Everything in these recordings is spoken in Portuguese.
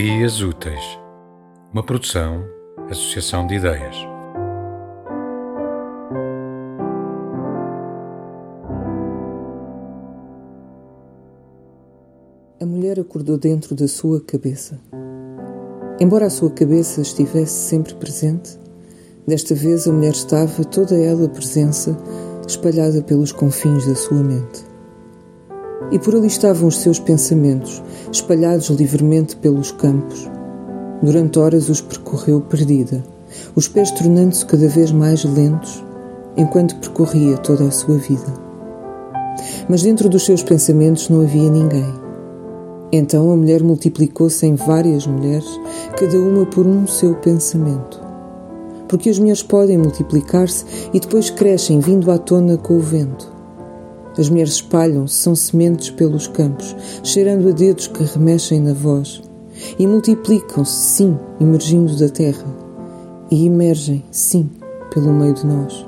Ideias Úteis, uma produção, associação de ideias. A mulher acordou dentro da sua cabeça. Embora a sua cabeça estivesse sempre presente, desta vez a mulher estava toda ela presença, espalhada pelos confins da sua mente. E por ali estavam os seus pensamentos, espalhados livremente pelos campos. Durante horas os percorreu perdida, os pés tornando-se cada vez mais lentos, enquanto percorria toda a sua vida. Mas dentro dos seus pensamentos não havia ninguém. Então a mulher multiplicou-se em várias mulheres, cada uma por um seu pensamento. Porque as mulheres podem multiplicar-se e depois crescem vindo à tona com o vento. As mulheres espalham-se, são sementes pelos campos, cheirando a dedos que remexem na voz. E multiplicam-se, sim, emergindo da terra. E emergem, sim, pelo meio de nós.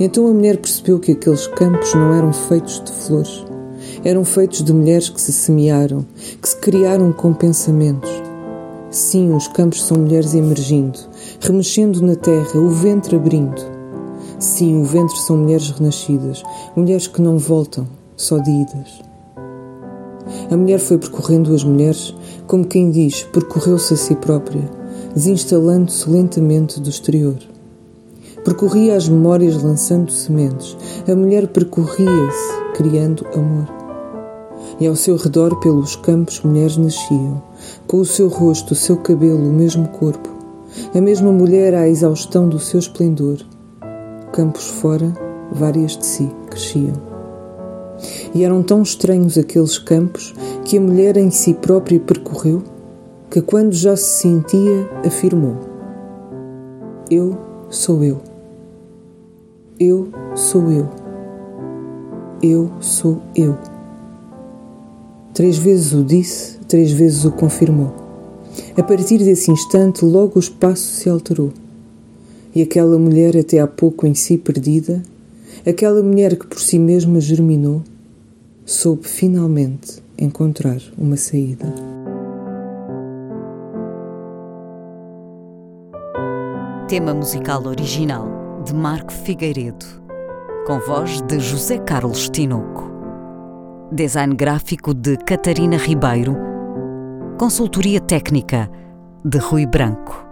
Então a mulher percebeu que aqueles campos não eram feitos de flores. Eram feitos de mulheres que se semearam, que se criaram com pensamentos. Sim, os campos são mulheres emergindo, remexendo na terra, o ventre abrindo Sim, o ventre são mulheres renascidas, mulheres que não voltam, só de idas. A mulher foi percorrendo as mulheres, como quem diz, percorreu-se a si própria, desinstalando-se lentamente do exterior. Percorria as memórias lançando sementes. A mulher percorria-se, criando amor. E ao seu redor, pelos campos, mulheres nasciam, com o seu rosto, o seu cabelo, o mesmo corpo. A mesma mulher à exaustão do seu esplendor, campos fora, várias de si cresciam. E eram tão estranhos aqueles campos que a mulher em si própria percorreu, que quando já se sentia, afirmou: Eu sou eu. Eu sou eu. Eu sou eu. Três vezes o disse, três vezes o confirmou. A partir desse instante, logo o espaço se alterou e aquela mulher até há pouco em si perdida, aquela mulher que por si mesma germinou, soube finalmente encontrar uma saída. Tema musical original de Marco Figueiredo, com voz de José Carlos Tinoco. Design gráfico de Catarina Ribeiro. Consultoria técnica de Rui Branco.